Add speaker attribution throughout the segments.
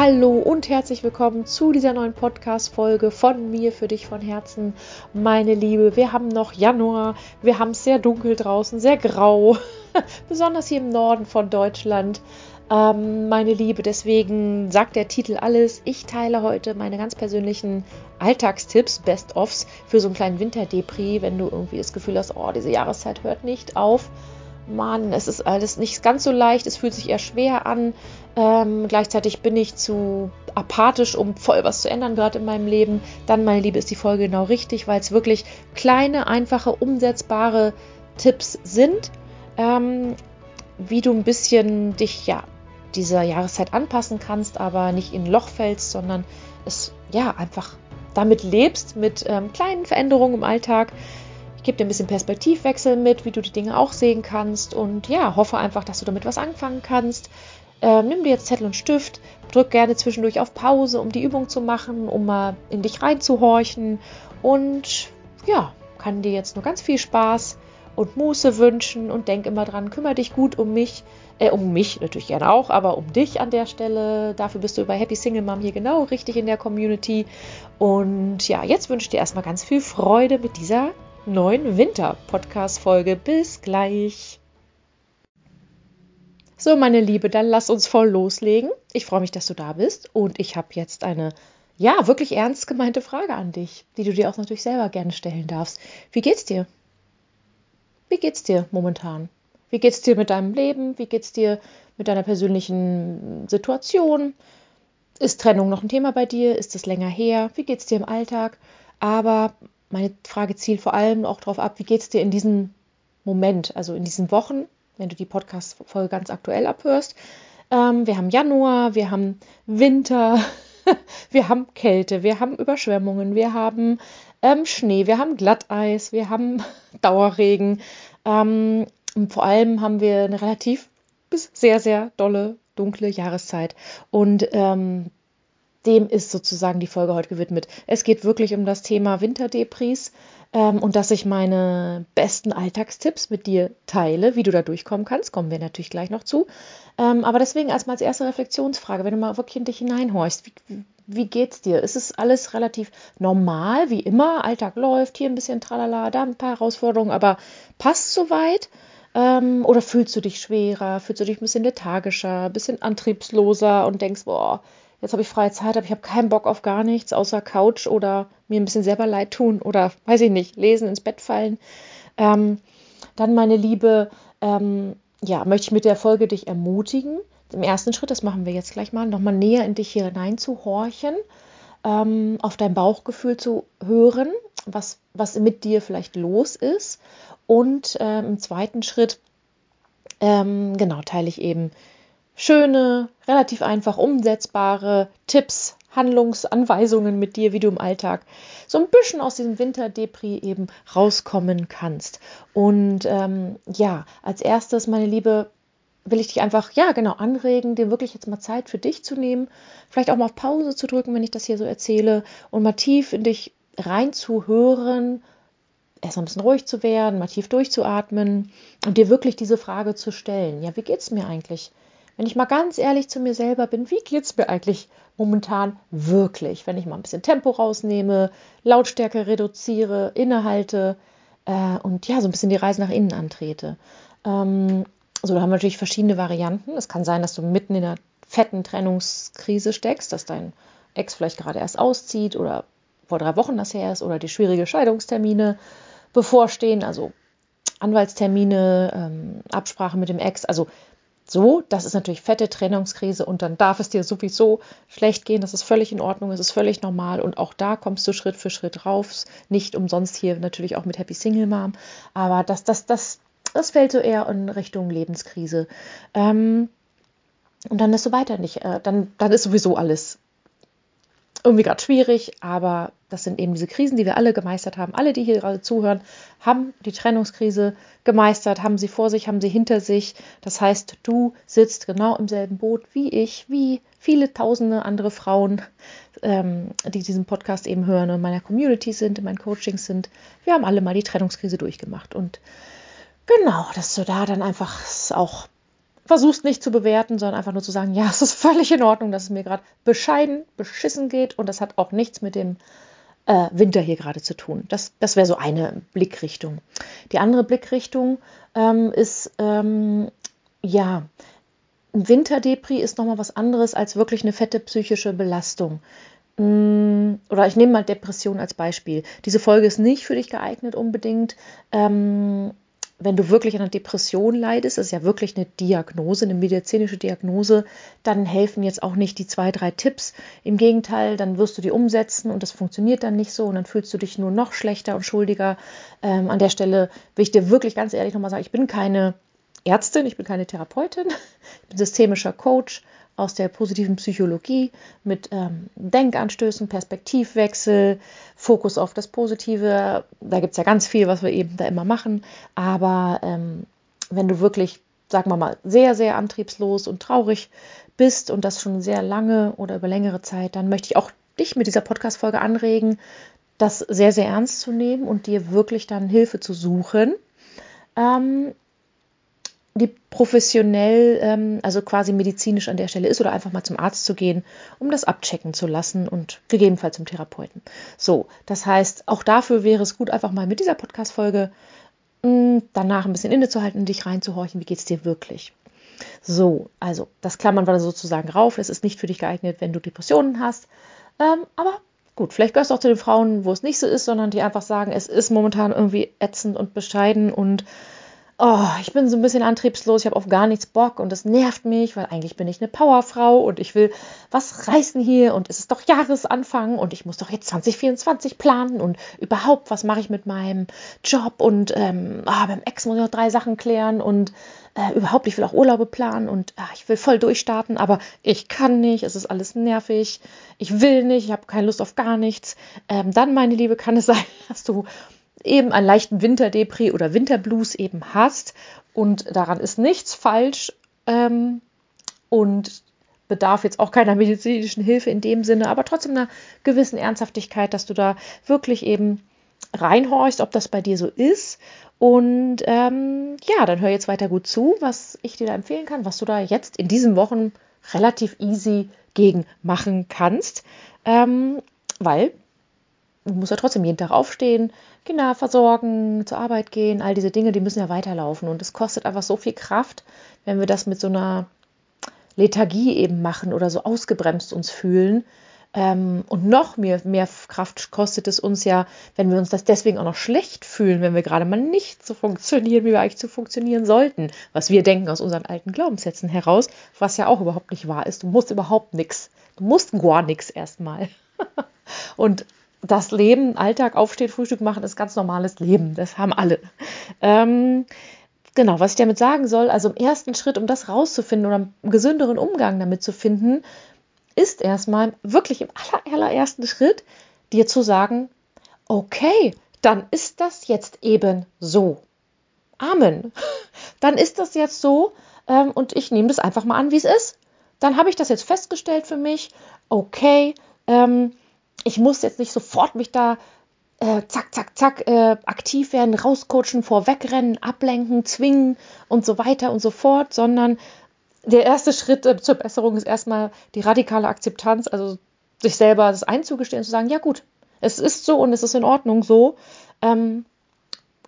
Speaker 1: Hallo und herzlich willkommen zu dieser neuen Podcast-Folge von mir für dich von Herzen, meine Liebe. Wir haben noch Januar, wir haben es sehr dunkel draußen, sehr grau, besonders hier im Norden von Deutschland. Ähm, meine Liebe, deswegen sagt der Titel alles. Ich teile heute meine ganz persönlichen Alltagstipps, Best-ofs für so einen kleinen Winterdepri, wenn du irgendwie das Gefühl hast, oh, diese Jahreszeit hört nicht auf. Mann, es ist alles nicht ganz so leicht, es fühlt sich eher schwer an. Ähm, gleichzeitig bin ich zu apathisch, um voll was zu ändern, gerade in meinem Leben. Dann, meine Liebe, ist die Folge genau richtig, weil es wirklich kleine, einfache, umsetzbare Tipps sind, ähm, wie du ein bisschen dich ja dieser Jahreszeit anpassen kannst, aber nicht in ein Loch fällst, sondern es ja einfach damit lebst mit ähm, kleinen Veränderungen im Alltag, ich gebe dir ein bisschen Perspektivwechsel mit, wie du die Dinge auch sehen kannst und ja, hoffe einfach, dass du damit was anfangen kannst. Ähm, nimm dir jetzt Zettel und Stift, drück gerne zwischendurch auf Pause, um die Übung zu machen, um mal in dich reinzuhorchen und ja, kann dir jetzt nur ganz viel Spaß und Muße wünschen und denk immer dran, kümmere dich gut um mich, äh, um mich natürlich gerne auch, aber um dich an der Stelle. Dafür bist du bei Happy Single Mom hier genau richtig in der Community. Und ja, jetzt wünsche ich dir erstmal ganz viel Freude mit dieser neuen Winter-Podcast-Folge. Bis gleich. So, meine Liebe, dann lass uns voll loslegen. Ich freue mich, dass du da bist und ich habe jetzt eine, ja, wirklich ernst gemeinte Frage an dich, die du dir auch natürlich selber gerne stellen darfst. Wie geht's dir? Wie geht's dir momentan? Wie geht's dir mit deinem Leben? Wie geht's dir mit deiner persönlichen Situation? Ist Trennung noch ein Thema bei dir? Ist es länger her? Wie geht's dir im Alltag? Aber meine Frage zielt vor allem auch darauf ab, wie geht es dir in diesem Moment, also in diesen Wochen, wenn du die Podcast-Folge ganz aktuell abhörst. Ähm, wir haben Januar, wir haben Winter, wir haben Kälte, wir haben Überschwemmungen, wir haben ähm, Schnee, wir haben Glatteis, wir haben Dauerregen. Ähm, vor allem haben wir eine relativ bis sehr, sehr dolle, dunkle Jahreszeit. Und ähm, dem ist sozusagen die Folge heute gewidmet. Es geht wirklich um das Thema Winterdepris ähm, und dass ich meine besten Alltagstipps mit dir teile, wie du da durchkommen kannst, kommen wir natürlich gleich noch zu. Ähm, aber deswegen erstmal als erste Reflexionsfrage, wenn du mal wirklich in dich hineinhorchst, wie, wie geht's dir? Ist es alles relativ normal, wie immer? Alltag läuft, hier ein bisschen tralala, da ein paar Herausforderungen, aber passt soweit? Ähm, oder fühlst du dich schwerer? Fühlst du dich ein bisschen lethargischer, ein bisschen antriebsloser und denkst, boah, jetzt habe ich freie Zeit, aber ich habe keinen Bock auf gar nichts außer Couch oder mir ein bisschen selber leid tun oder weiß ich nicht, lesen, ins Bett fallen. Ähm, dann, meine Liebe, ähm, ja, möchte ich mit der Folge dich ermutigen. Im ersten Schritt, das machen wir jetzt gleich mal, nochmal näher in dich hier hinein zu horchen, ähm, auf dein Bauchgefühl zu hören, was, was mit dir vielleicht los ist. Und ähm, im zweiten Schritt, ähm, genau, teile ich eben schöne, relativ einfach umsetzbare Tipps, Handlungsanweisungen mit dir, wie du im Alltag so ein bisschen aus diesem Winterdepri eben rauskommen kannst. Und ähm, ja, als erstes, meine Liebe, will ich dich einfach, ja, genau, anregen, dir wirklich jetzt mal Zeit für dich zu nehmen, vielleicht auch mal auf Pause zu drücken, wenn ich das hier so erzähle, und mal tief in dich reinzuhören, erst mal ein bisschen ruhig zu werden, mal tief durchzuatmen und dir wirklich diese Frage zu stellen. Ja, wie geht es mir eigentlich? Wenn ich mal ganz ehrlich zu mir selber bin, wie geht es mir eigentlich momentan wirklich? Wenn ich mal ein bisschen Tempo rausnehme, Lautstärke reduziere, innehalte äh, und ja, so ein bisschen die Reise nach innen antrete. Ähm, so, da haben wir natürlich verschiedene Varianten. Es kann sein, dass du mitten in einer fetten Trennungskrise steckst, dass dein Ex vielleicht gerade erst auszieht oder vor drei Wochen das her ist oder die schwierige Scheidungstermine bevorstehen, also Anwaltstermine, ähm, Absprache mit dem Ex. Also so, das ist natürlich fette Trennungskrise und dann darf es dir sowieso schlecht gehen. Das ist völlig in Ordnung, das ist völlig normal und auch da kommst du Schritt für Schritt rauf. Nicht umsonst hier natürlich auch mit Happy Single Mom, aber das, das, das, das fällt so eher in Richtung Lebenskrise. Ähm, und dann ist so weiter nicht. Äh, dann, dann ist sowieso alles irgendwie gerade schwierig, aber das sind eben diese Krisen, die wir alle gemeistert haben. Alle, die hier gerade zuhören, haben die Trennungskrise gemeistert, haben sie vor sich, haben sie hinter sich. Das heißt, du sitzt genau im selben Boot wie ich, wie viele tausende andere Frauen, ähm, die diesen Podcast eben hören und in meiner Community sind, in meinen Coachings sind. Wir haben alle mal die Trennungskrise durchgemacht. Und genau, dass du da dann einfach auch versuchst nicht zu bewerten, sondern einfach nur zu sagen, ja, es ist völlig in Ordnung, dass es mir gerade bescheiden, beschissen geht und das hat auch nichts mit dem äh, Winter hier gerade zu tun. Das, das wäre so eine Blickrichtung. Die andere Blickrichtung ähm, ist, ähm, ja, Winterdepri ist nochmal was anderes als wirklich eine fette psychische Belastung. Mm, oder ich nehme mal Depression als Beispiel. Diese Folge ist nicht für dich geeignet unbedingt. Ähm, wenn du wirklich an einer Depression leidest, das ist ja wirklich eine Diagnose, eine medizinische Diagnose, dann helfen jetzt auch nicht die zwei, drei Tipps. Im Gegenteil, dann wirst du die umsetzen und das funktioniert dann nicht so und dann fühlst du dich nur noch schlechter und schuldiger. Ähm, an der Stelle will ich dir wirklich ganz ehrlich nochmal sagen, ich bin keine Ärztin, ich bin keine Therapeutin, ich bin systemischer Coach aus der positiven Psychologie mit ähm, Denkanstößen, Perspektivwechsel, Fokus auf das Positive. Da gibt es ja ganz viel, was wir eben da immer machen. Aber ähm, wenn du wirklich, sagen wir mal, sehr, sehr antriebslos und traurig bist und das schon sehr lange oder über längere Zeit, dann möchte ich auch dich mit dieser Podcast-Folge anregen, das sehr, sehr ernst zu nehmen und dir wirklich dann Hilfe zu suchen. Ähm, die professionell, ähm, also quasi medizinisch an der Stelle ist oder einfach mal zum Arzt zu gehen, um das abchecken zu lassen und gegebenenfalls zum Therapeuten. So, das heißt, auch dafür wäre es gut, einfach mal mit dieser Podcast-Folge mm, danach ein bisschen innezuhalten und dich reinzuhorchen, wie geht es dir wirklich. So, also das klammern wir sozusagen rauf. Es ist nicht für dich geeignet, wenn du Depressionen hast. Ähm, aber gut, vielleicht gehörst du auch zu den Frauen, wo es nicht so ist, sondern die einfach sagen, es ist momentan irgendwie ätzend und bescheiden und oh, ich bin so ein bisschen antriebslos, ich habe auf gar nichts Bock und das nervt mich, weil eigentlich bin ich eine Powerfrau und ich will was reißen hier und es ist doch Jahresanfang und ich muss doch jetzt 2024 planen und überhaupt, was mache ich mit meinem Job und ähm, ah, beim Ex muss ich noch drei Sachen klären und äh, überhaupt, ich will auch Urlaube planen und ah, ich will voll durchstarten, aber ich kann nicht, es ist alles nervig, ich will nicht, ich habe keine Lust auf gar nichts. Ähm, dann, meine Liebe, kann es sein, dass du eben einen leichten Winterdepri oder Winterblues eben hast und daran ist nichts falsch ähm, und bedarf jetzt auch keiner medizinischen Hilfe in dem Sinne, aber trotzdem einer gewissen Ernsthaftigkeit, dass du da wirklich eben reinhorchst, ob das bei dir so ist. Und ähm, ja, dann hör jetzt weiter gut zu, was ich dir da empfehlen kann, was du da jetzt in diesen Wochen relativ easy gegen machen kannst. Ähm, weil du musst ja trotzdem jeden Tag aufstehen, Kinder versorgen, zur Arbeit gehen, all diese Dinge, die müssen ja weiterlaufen. Und es kostet einfach so viel Kraft, wenn wir das mit so einer Lethargie eben machen oder so ausgebremst uns fühlen. Ähm, und noch mehr, mehr Kraft kostet es uns ja, wenn wir uns das deswegen auch noch schlecht fühlen, wenn wir gerade mal nicht so funktionieren, wie wir eigentlich zu funktionieren sollten. Was wir denken aus unseren alten Glaubenssätzen heraus, was ja auch überhaupt nicht wahr ist. Du musst überhaupt nichts. Du musst gar nichts erstmal. und das Leben, Alltag, aufstehen, Frühstück machen, ist ganz normales Leben. Das haben alle. Ähm, genau, was ich damit sagen soll, also im ersten Schritt, um das rauszufinden oder einen gesünderen Umgang damit zu finden, ist erstmal wirklich im allerersten Schritt dir zu sagen, okay, dann ist das jetzt eben so. Amen. Dann ist das jetzt so ähm, und ich nehme das einfach mal an, wie es ist. Dann habe ich das jetzt festgestellt für mich. Okay, ähm, ich muss jetzt nicht sofort mich da äh, zack, zack, zack äh, aktiv werden, rauscoachen, vorwegrennen, ablenken, zwingen und so weiter und so fort, sondern der erste Schritt äh, zur Besserung ist erstmal die radikale Akzeptanz, also sich selber das einzugestehen zu sagen, ja gut, es ist so und es ist in Ordnung so. Ähm,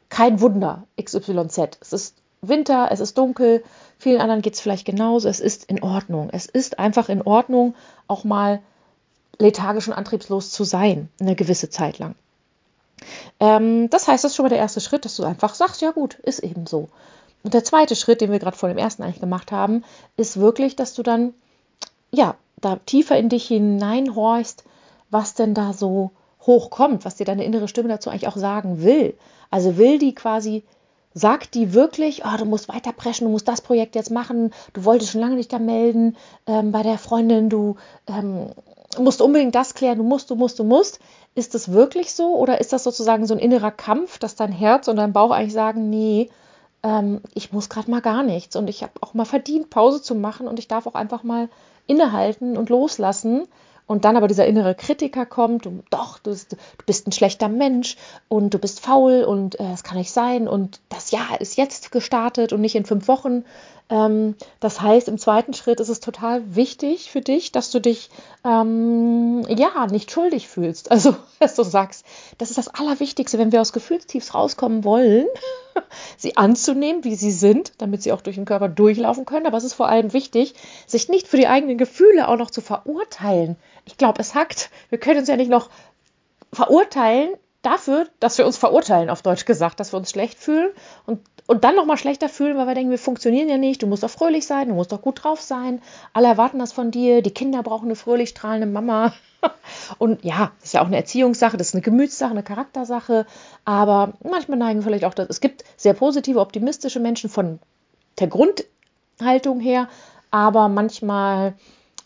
Speaker 1: kein Wunder, XYZ. Es ist Winter, es ist dunkel, vielen anderen geht es vielleicht genauso. Es ist in Ordnung. Es ist einfach in Ordnung, auch mal lethargisch und antriebslos zu sein, eine gewisse Zeit lang. Ähm, das heißt, das ist schon mal der erste Schritt, dass du einfach sagst, ja gut, ist eben so. Und der zweite Schritt, den wir gerade vor dem ersten eigentlich gemacht haben, ist wirklich, dass du dann, ja, da tiefer in dich hineinhorchst, was denn da so hochkommt, was dir deine innere Stimme dazu eigentlich auch sagen will. Also will die quasi, sagt die wirklich, oh, du musst weiter preschen, du musst das Projekt jetzt machen, du wolltest schon lange nicht da melden ähm, bei der Freundin, du ähm, musst unbedingt das klären, du musst, du musst, du musst. Ist das wirklich so oder ist das sozusagen so ein innerer Kampf, dass dein Herz und dein Bauch eigentlich sagen, nee, ähm, ich muss gerade mal gar nichts und ich habe auch mal verdient, Pause zu machen und ich darf auch einfach mal innehalten und loslassen und dann aber dieser innere Kritiker kommt und doch, du bist, du bist ein schlechter Mensch und du bist faul und äh, es kann nicht sein und das Jahr ist jetzt gestartet und nicht in fünf Wochen. Ähm, das heißt, im zweiten Schritt ist es total wichtig für dich, dass du dich ähm, ja nicht schuldig fühlst. Also, dass du sagst, das ist das Allerwichtigste, wenn wir aus Gefühlstiefs rauskommen wollen, sie anzunehmen, wie sie sind, damit sie auch durch den Körper durchlaufen können. Aber es ist vor allem wichtig, sich nicht für die eigenen Gefühle auch noch zu verurteilen. Ich glaube, es hackt. Wir können uns ja nicht noch verurteilen dafür, dass wir uns verurteilen, auf Deutsch gesagt, dass wir uns schlecht fühlen und, und dann nochmal schlechter fühlen, weil wir denken, wir funktionieren ja nicht, du musst doch fröhlich sein, du musst doch gut drauf sein, alle erwarten das von dir, die Kinder brauchen eine fröhlich strahlende Mama. Und ja, das ist ja auch eine Erziehungssache, das ist eine Gemütssache, eine Charaktersache, aber manchmal neigen vielleicht auch, dass es gibt sehr positive, optimistische Menschen von der Grundhaltung her, aber manchmal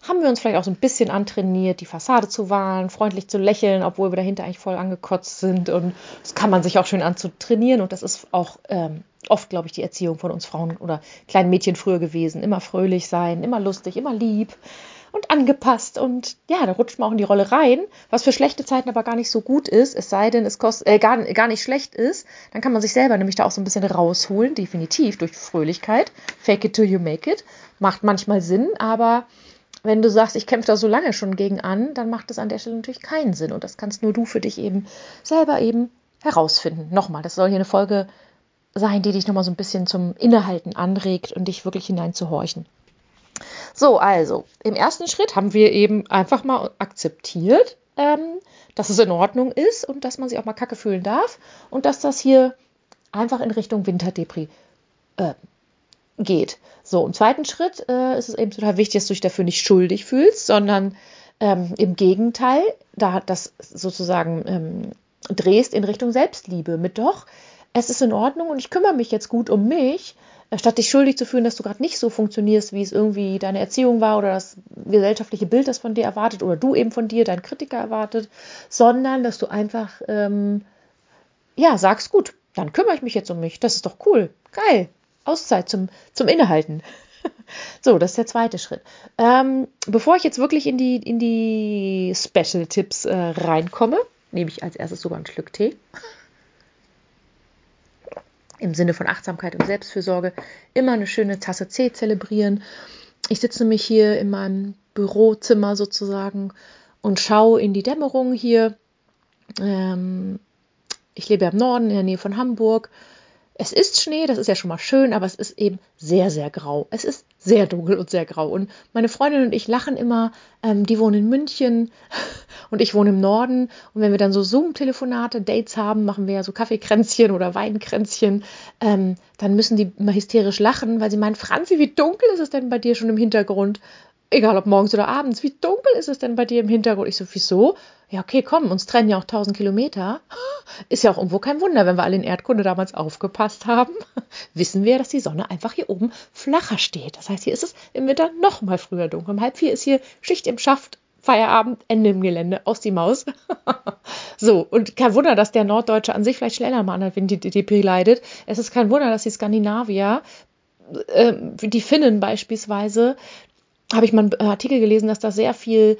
Speaker 1: haben wir uns vielleicht auch so ein bisschen antrainiert, die Fassade zu wahren, freundlich zu lächeln, obwohl wir dahinter eigentlich voll angekotzt sind. Und das kann man sich auch schön anzutrainieren. Und das ist auch ähm, oft, glaube ich, die Erziehung von uns Frauen oder kleinen Mädchen früher gewesen. Immer fröhlich sein, immer lustig, immer lieb und angepasst. Und ja, da rutscht man auch in die Rolle rein, was für schlechte Zeiten aber gar nicht so gut ist, es sei denn, es kost, äh, gar, gar nicht schlecht ist. Dann kann man sich selber nämlich da auch so ein bisschen rausholen, definitiv durch Fröhlichkeit. Fake it till you make it. Macht manchmal Sinn, aber wenn du sagst, ich kämpfe da so lange schon gegen an, dann macht das an der Stelle natürlich keinen Sinn. Und das kannst nur du für dich eben selber eben herausfinden. Nochmal, das soll hier eine Folge sein, die dich nochmal so ein bisschen zum Innehalten anregt und dich wirklich hineinzuhorchen. So, also im ersten Schritt haben wir eben einfach mal akzeptiert, ähm, dass es in Ordnung ist und dass man sich auch mal kacke fühlen darf und dass das hier einfach in Richtung Winterdepri äh, geht. So, im zweiten Schritt äh, ist es eben total wichtig, dass du dich dafür nicht schuldig fühlst, sondern ähm, im Gegenteil, da das sozusagen ähm, drehst in Richtung Selbstliebe. Mit doch, es ist in Ordnung und ich kümmere mich jetzt gut um mich, äh, statt dich schuldig zu fühlen, dass du gerade nicht so funktionierst, wie es irgendwie deine Erziehung war oder das gesellschaftliche Bild, das von dir erwartet oder du eben von dir, dein Kritiker erwartet, sondern dass du einfach, ähm, ja, sagst, gut, dann kümmere ich mich jetzt um mich, das ist doch cool, geil, Auszeit zum, zum Innehalten. So, das ist der zweite Schritt. Ähm, bevor ich jetzt wirklich in die, in die Special-Tipps äh, reinkomme, nehme ich als erstes sogar ein Schluck Tee. Im Sinne von Achtsamkeit und Selbstfürsorge immer eine schöne Tasse Tee zelebrieren. Ich sitze nämlich hier in meinem Bürozimmer sozusagen und schaue in die Dämmerung hier. Ähm, ich lebe ja im Norden, in der Nähe von Hamburg es ist Schnee, das ist ja schon mal schön, aber es ist eben sehr, sehr grau. Es ist sehr dunkel und sehr grau. Und meine Freundin und ich lachen immer, ähm, die wohnen in München und ich wohne im Norden. Und wenn wir dann so Zoom-Telefonate, Dates haben, machen wir ja so Kaffeekränzchen oder Weinkränzchen, ähm, dann müssen die immer hysterisch lachen, weil sie meinen, Franzi, wie dunkel ist es denn bei dir schon im Hintergrund? egal ob morgens oder abends, wie dunkel ist es denn bei dir im Hintergrund? Ich so, wieso? Ja, okay, komm, uns trennen ja auch 1000 Kilometer. Ist ja auch irgendwo kein Wunder, wenn wir alle in Erdkunde damals aufgepasst haben, wissen wir, dass die Sonne einfach hier oben flacher steht. Das heißt, hier ist es im Winter noch mal früher dunkel. Um halb vier ist hier Schicht im Schaft, Feierabend, Ende im Gelände, aus die Maus. so, und kein Wunder, dass der Norddeutsche an sich vielleicht schneller mal an der DDP leidet. Es ist kein Wunder, dass die Skandinavier, äh, die Finnen beispielsweise, habe ich mal einen Artikel gelesen, dass da sehr viel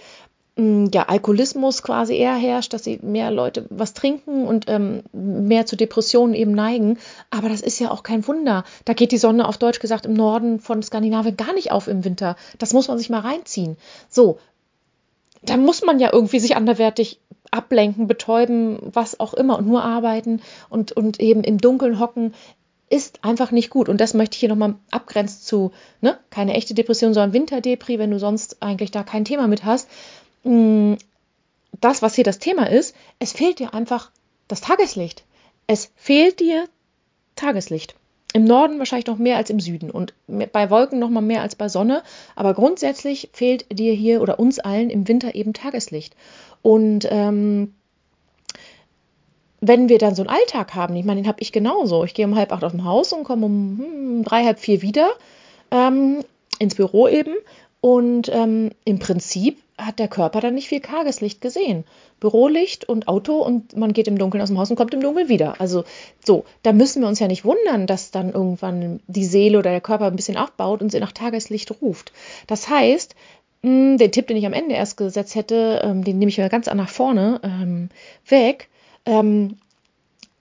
Speaker 1: ja, Alkoholismus quasi eher herrscht, dass sie mehr Leute was trinken und ähm, mehr zu Depressionen eben neigen. Aber das ist ja auch kein Wunder. Da geht die Sonne auf Deutsch gesagt im Norden von Skandinavien gar nicht auf im Winter. Das muss man sich mal reinziehen. So, da muss man ja irgendwie sich anderwertig ablenken, betäuben, was auch immer und nur arbeiten und, und eben im Dunkeln hocken ist einfach nicht gut. Und das möchte ich hier nochmal abgrenzen zu, ne, keine echte Depression, sondern Winterdepri, wenn du sonst eigentlich da kein Thema mit hast. Mm, das, was hier das Thema ist, es fehlt dir einfach das Tageslicht. Es fehlt dir Tageslicht. Im Norden wahrscheinlich noch mehr als im Süden und bei Wolken noch mal mehr als bei Sonne. Aber grundsätzlich fehlt dir hier oder uns allen im Winter eben Tageslicht. Und ähm, wenn wir dann so einen Alltag haben, ich meine, den habe ich genauso. Ich gehe um halb acht aus dem Haus und komme um hm, drei, halb vier wieder ähm, ins Büro eben. Und ähm, im Prinzip hat der Körper dann nicht viel Tageslicht gesehen. Bürolicht und Auto und man geht im Dunkeln aus dem Haus und kommt im Dunkeln wieder. Also so, da müssen wir uns ja nicht wundern, dass dann irgendwann die Seele oder der Körper ein bisschen aufbaut und sie nach Tageslicht ruft. Das heißt, Mm, den Tipp, den ich am Ende erst gesetzt hätte, ähm, den nehme ich ja ganz nach vorne ähm, weg. Ähm,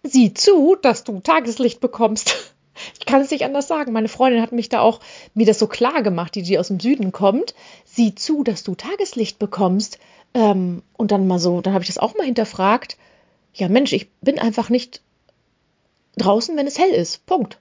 Speaker 1: sieh zu, dass du Tageslicht bekommst. Ich kann es nicht anders sagen. Meine Freundin hat mich da auch mir das so klar gemacht, die, die aus dem Süden kommt. Sieh zu, dass du Tageslicht bekommst. Ähm, und dann mal so, dann habe ich das auch mal hinterfragt. Ja, Mensch, ich bin einfach nicht draußen, wenn es hell ist. Punkt.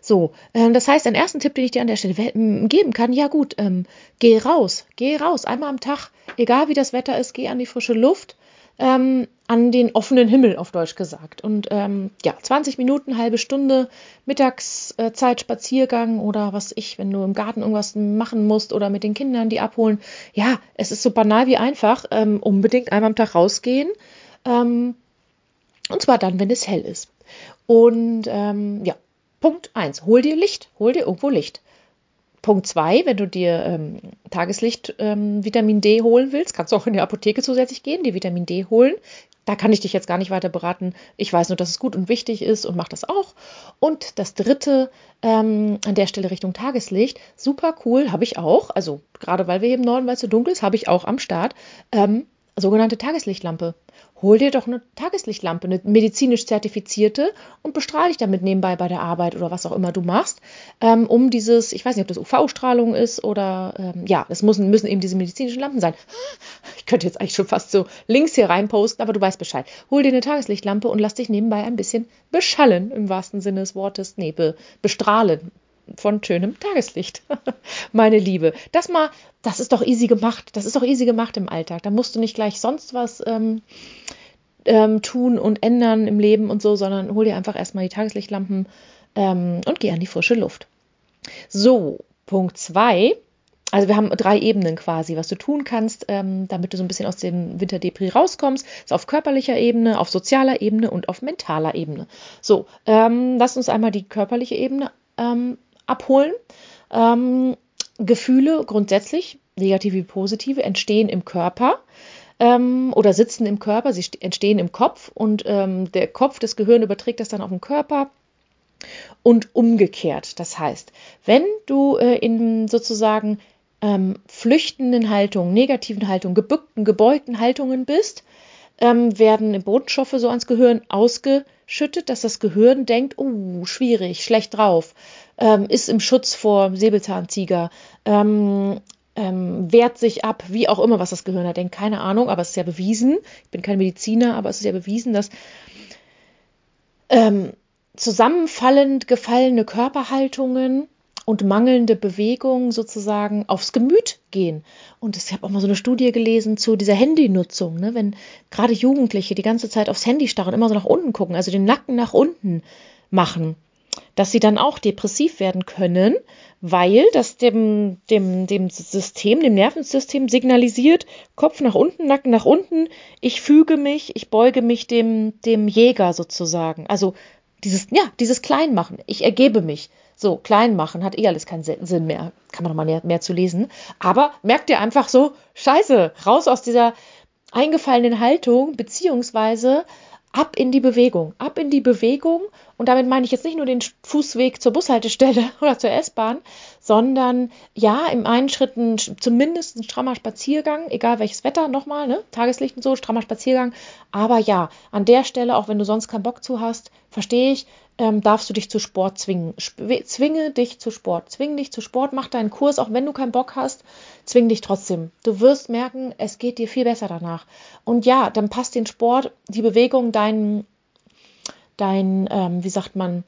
Speaker 1: So, ähm, das heißt, den ersten Tipp, den ich dir an der Stelle geben kann, ja gut, ähm, geh raus, geh raus, einmal am Tag, egal wie das Wetter ist, geh an die frische Luft, ähm, an den offenen Himmel, auf Deutsch gesagt. Und ähm, ja, 20 Minuten, halbe Stunde, Mittagszeit, Spaziergang oder was ich, wenn du im Garten irgendwas machen musst oder mit den Kindern die abholen. Ja, es ist so banal wie einfach, ähm, unbedingt einmal am Tag rausgehen. Ähm, und zwar dann, wenn es hell ist. Und ja, Punkt 1, hol dir Licht, hol dir irgendwo Licht. Punkt 2, wenn du dir ähm, Tageslicht ähm, Vitamin D holen willst, kannst du auch in die Apotheke zusätzlich gehen, die Vitamin D holen. Da kann ich dich jetzt gar nicht weiter beraten. Ich weiß nur, dass es gut und wichtig ist und mach das auch. Und das dritte, ähm, an der Stelle Richtung Tageslicht, super cool, habe ich auch. Also gerade weil wir hier im Norden, weil es so dunkel ist, habe ich auch am Start. Ähm, sogenannte Tageslichtlampe. Hol dir doch eine Tageslichtlampe, eine medizinisch zertifizierte und bestrahle dich damit nebenbei bei der Arbeit oder was auch immer du machst, ähm, um dieses, ich weiß nicht, ob das UV-Strahlung ist oder ähm, ja, es müssen, müssen eben diese medizinischen Lampen sein. Ich könnte jetzt eigentlich schon fast so Links hier reinposten, aber du weißt Bescheid. Hol dir eine Tageslichtlampe und lass dich nebenbei ein bisschen beschallen, im wahrsten Sinne des Wortes. Nee, be, bestrahlen von schönem Tageslicht. Meine Liebe. Das mal, das ist doch easy gemacht. Das ist doch easy gemacht im Alltag. Da musst du nicht gleich sonst was ähm, ähm, tun und ändern im Leben und so, sondern hol dir einfach erstmal die Tageslichtlampen ähm, und geh an die frische Luft. So, Punkt 2. Also wir haben drei Ebenen quasi, was du tun kannst, ähm, damit du so ein bisschen aus dem Winterdepri rauskommst. Ist auf körperlicher Ebene, auf sozialer Ebene und auf mentaler Ebene. So, ähm, lass uns einmal die körperliche Ebene ähm, abholen. Ähm, Gefühle grundsätzlich, negative wie positive, entstehen im Körper ähm, oder sitzen im Körper, sie entstehen im Kopf und ähm, der Kopf, das Gehirn überträgt das dann auf den Körper und umgekehrt. Das heißt, wenn du äh, in sozusagen ähm, flüchtenden Haltungen, negativen Haltungen, gebückten, gebeugten Haltungen bist, ähm, werden Botenstoffe so ans Gehirn ausgeschüttet, dass das Gehirn denkt, oh, schwierig, schlecht drauf, ähm, ist im Schutz vor Säbelzahntiger, ähm, ähm, wehrt sich ab, wie auch immer, was das Gehirn da denkt, keine Ahnung, aber es ist ja bewiesen, ich bin kein Mediziner, aber es ist ja bewiesen, dass ähm, zusammenfallend gefallene Körperhaltungen und mangelnde Bewegung sozusagen aufs Gemüt gehen. Und ich habe auch mal so eine Studie gelesen zu dieser Handynutzung, ne? wenn gerade Jugendliche die ganze Zeit aufs Handy starren, immer so nach unten gucken, also den Nacken nach unten machen dass sie dann auch depressiv werden können, weil das dem, dem, dem System, dem Nervensystem signalisiert, Kopf nach unten, Nacken nach unten, ich füge mich, ich beuge mich dem, dem Jäger sozusagen. Also dieses, ja, dieses Kleinmachen, ich ergebe mich. So, klein machen hat eh alles keinen Sinn mehr. Kann man noch mal mehr, mehr zu lesen. Aber merkt ihr einfach so, scheiße, raus aus dieser eingefallenen Haltung, beziehungsweise ab in die Bewegung, ab in die Bewegung. Und damit meine ich jetzt nicht nur den Fußweg zur Bushaltestelle oder zur S-Bahn, sondern ja, im einen Schritt ein, zumindest ein strammer Spaziergang, egal welches Wetter nochmal, ne? Tageslicht und so, strammer Spaziergang. Aber ja, an der Stelle, auch wenn du sonst keinen Bock zu hast, verstehe ich, ähm, darfst du dich zu Sport zwingen. Zwinge dich zu Sport. Zwing dich zu Sport, mach deinen Kurs, auch wenn du keinen Bock hast, zwing dich trotzdem. Du wirst merken, es geht dir viel besser danach. Und ja, dann passt den Sport, die Bewegung, dein, dein, ähm, wie sagt man,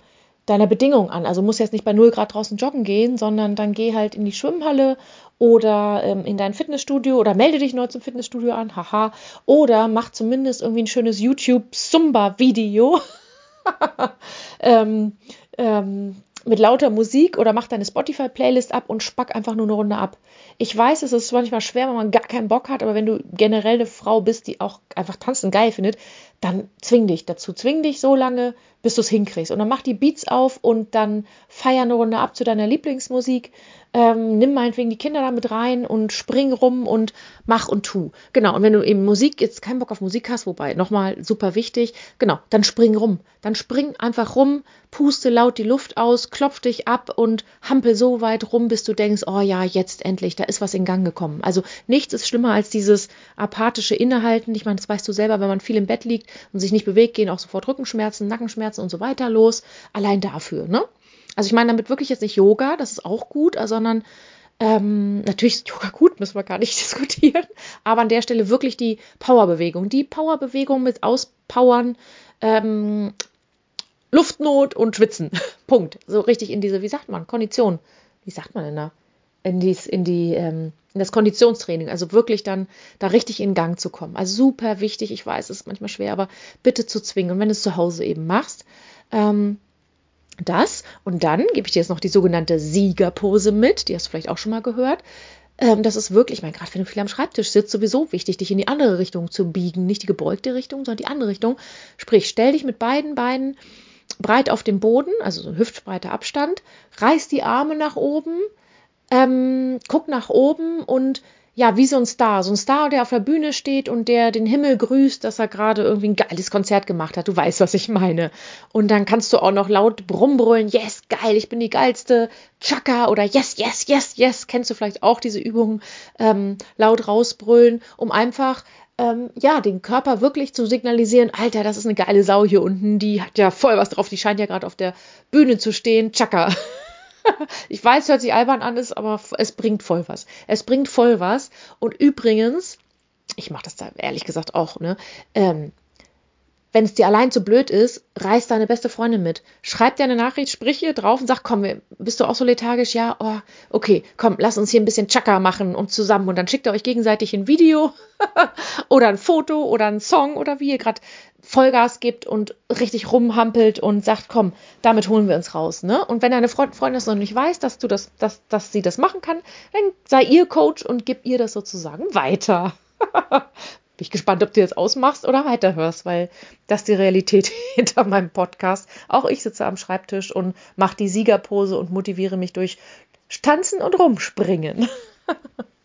Speaker 1: deiner Bedingung an. Also muss jetzt nicht bei 0 Grad draußen joggen gehen, sondern dann geh halt in die Schwimmhalle oder ähm, in dein Fitnessstudio oder melde dich neu zum Fitnessstudio an, haha. Oder mach zumindest irgendwie ein schönes YouTube-Zumba-Video. ähm, ähm, mit lauter Musik oder mach deine Spotify-Playlist ab und spack einfach nur eine Runde ab. Ich weiß, es ist manchmal schwer, wenn man gar keinen Bock hat, aber wenn du generell eine Frau bist, die auch einfach tanzen geil findet, dann zwing dich dazu. Zwing dich so lange, bis du es hinkriegst. Und dann mach die Beats auf und dann feier eine Runde ab zu deiner Lieblingsmusik. Ähm, nimm meinetwegen die Kinder da mit rein und spring rum und mach und tu. Genau, und wenn du eben Musik, jetzt keinen Bock auf Musik hast, wobei, nochmal super wichtig, genau, dann spring rum. Dann spring einfach rum, puste laut die Luft aus, klopf dich ab und hampel so weit rum, bis du denkst, oh ja, jetzt endlich, da ist was in Gang gekommen. Also nichts ist schlimmer als dieses apathische Innehalten. Ich meine, das weißt du selber, wenn man viel im Bett liegt und sich nicht bewegt, gehen auch sofort Rückenschmerzen, Nackenschmerzen und so weiter los. Allein dafür, ne? Also ich meine damit wirklich jetzt nicht Yoga, das ist auch gut, sondern ähm, natürlich ist Yoga gut, müssen wir gar nicht diskutieren, aber an der Stelle wirklich die Powerbewegung. Die Powerbewegung mit Auspowern, ähm, Luftnot und Schwitzen. Punkt. So richtig in diese, wie sagt man, Kondition. Wie sagt man denn da? In, dies, in, die, ähm, in das Konditionstraining. Also wirklich dann da richtig in Gang zu kommen. Also super wichtig. Ich weiß, es ist manchmal schwer, aber bitte zu zwingen. Und wenn du es zu Hause eben machst, ähm, das. Und dann gebe ich dir jetzt noch die sogenannte Siegerpose mit. Die hast du vielleicht auch schon mal gehört. Ähm, das ist wirklich, ich meine, gerade wenn du viel am Schreibtisch sitzt, sowieso wichtig, dich in die andere Richtung zu biegen. Nicht die gebeugte Richtung, sondern die andere Richtung. Sprich, stell dich mit beiden Beinen breit auf dem Boden, also so ein hüftbreiter Abstand, reiß die Arme nach oben, ähm, guck nach oben und ja, wie so ein Star, so ein Star, der auf der Bühne steht und der den Himmel grüßt, dass er gerade irgendwie ein geiles Konzert gemacht hat. Du weißt, was ich meine. Und dann kannst du auch noch laut brumbrüllen, yes, geil, ich bin die geilste, Chaka oder yes, yes, yes, yes. Kennst du vielleicht auch diese Übungen ähm, laut rausbrüllen, um einfach ähm, ja, den Körper wirklich zu signalisieren, Alter, das ist eine geile Sau hier unten, die hat ja voll was drauf, die scheint ja gerade auf der Bühne zu stehen, Chaka. ich weiß, hört sich albern an, ist, aber es bringt voll was. Es bringt voll was. Und übrigens, ich mache das da ehrlich gesagt auch, ne? Ähm, wenn es dir allein zu blöd ist, reiß deine beste Freundin mit. Schreib dir eine Nachricht, sprich ihr drauf und sag, komm, bist du auch so lethargisch? Ja, oh, okay, komm, lass uns hier ein bisschen Chaka machen und zusammen. Und dann schickt ihr euch gegenseitig ein Video oder ein Foto oder ein Song oder wie ihr gerade Vollgas gibt und richtig rumhampelt und sagt, komm, damit holen wir uns raus. Ne? Und wenn deine Freundin das noch nicht weiß, dass du das, dass, dass sie das machen kann, dann sei ihr Coach und gib ihr das sozusagen weiter. Bin ich gespannt, ob du jetzt ausmachst oder weiterhörst, weil das die Realität hinter meinem Podcast. Auch ich sitze am Schreibtisch und mache die Siegerpose und motiviere mich durch Tanzen und Rumspringen.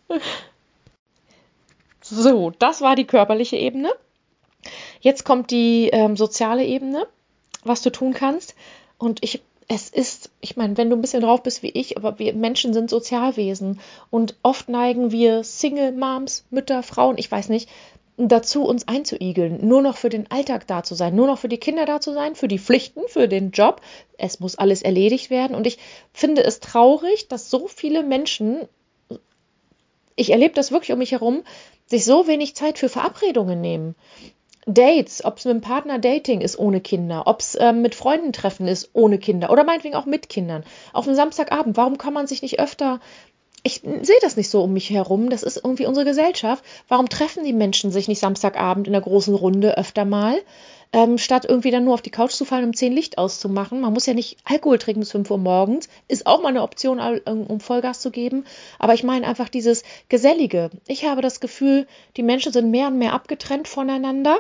Speaker 1: so, das war die körperliche Ebene. Jetzt kommt die ähm, soziale Ebene, was du tun kannst. Und ich es ist, ich meine, wenn du ein bisschen drauf bist wie ich, aber wir Menschen sind Sozialwesen und oft neigen wir Single Moms, Mütter, Frauen, ich weiß nicht, dazu, uns einzuigeln, nur noch für den Alltag da zu sein, nur noch für die Kinder da zu sein, für die Pflichten, für den Job. Es muss alles erledigt werden. Und ich finde es traurig, dass so viele Menschen, ich erlebe das wirklich um mich herum, sich so wenig Zeit für Verabredungen nehmen. Dates, ob es mit dem Partner Dating ist ohne Kinder, ob es äh, mit Freunden treffen ist ohne Kinder oder meinetwegen auch mit Kindern. Auf einem Samstagabend, warum kann man sich nicht öfter ich sehe das nicht so um mich herum. Das ist irgendwie unsere Gesellschaft. Warum treffen die Menschen sich nicht Samstagabend in der großen Runde öfter mal, ähm, statt irgendwie dann nur auf die Couch zu fallen, um zehn Licht auszumachen? Man muss ja nicht Alkohol trinken bis 5 Uhr morgens. Ist auch mal eine Option, um Vollgas zu geben. Aber ich meine einfach dieses Gesellige. Ich habe das Gefühl, die Menschen sind mehr und mehr abgetrennt voneinander.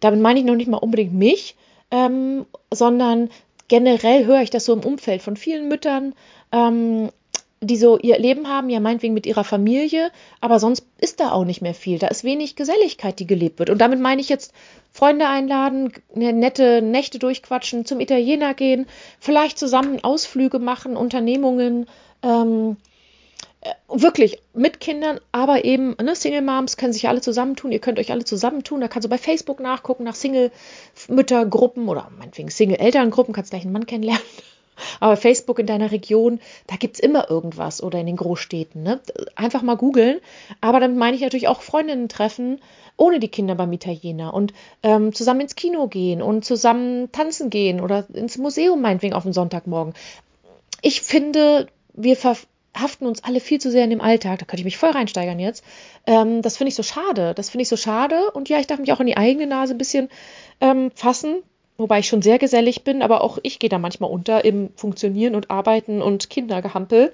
Speaker 1: Damit meine ich noch nicht mal unbedingt mich, ähm, sondern generell höre ich das so im Umfeld von vielen Müttern, ähm, die so ihr Leben haben, ja meinetwegen mit ihrer Familie, aber sonst ist da auch nicht mehr viel. Da ist wenig Geselligkeit, die gelebt wird. Und damit meine ich jetzt Freunde einladen, ne, nette Nächte durchquatschen, zum Italiener gehen, vielleicht zusammen Ausflüge machen, Unternehmungen, ähm, äh, wirklich mit Kindern, aber eben ne, Single Moms können sich alle zusammentun. Ihr könnt euch alle zusammentun. Da kannst du bei Facebook nachgucken nach Single Müttergruppen oder meinetwegen Single Elterngruppen. Kannst gleich einen Mann kennenlernen. Aber Facebook in deiner Region, da gibt es immer irgendwas oder in den Großstädten. Ne? Einfach mal googeln. Aber dann meine ich natürlich auch Freundinnen treffen, ohne die Kinder beim Italiener und ähm, zusammen ins Kino gehen und zusammen tanzen gehen oder ins Museum meinetwegen auf den Sonntagmorgen. Ich finde, wir verhaften uns alle viel zu sehr in dem Alltag. Da könnte ich mich voll reinsteigern jetzt. Ähm, das finde ich so schade. Das finde ich so schade. Und ja, ich darf mich auch in die eigene Nase ein bisschen ähm, fassen wobei ich schon sehr gesellig bin, aber auch ich gehe da manchmal unter im Funktionieren und Arbeiten und Kindergehampel.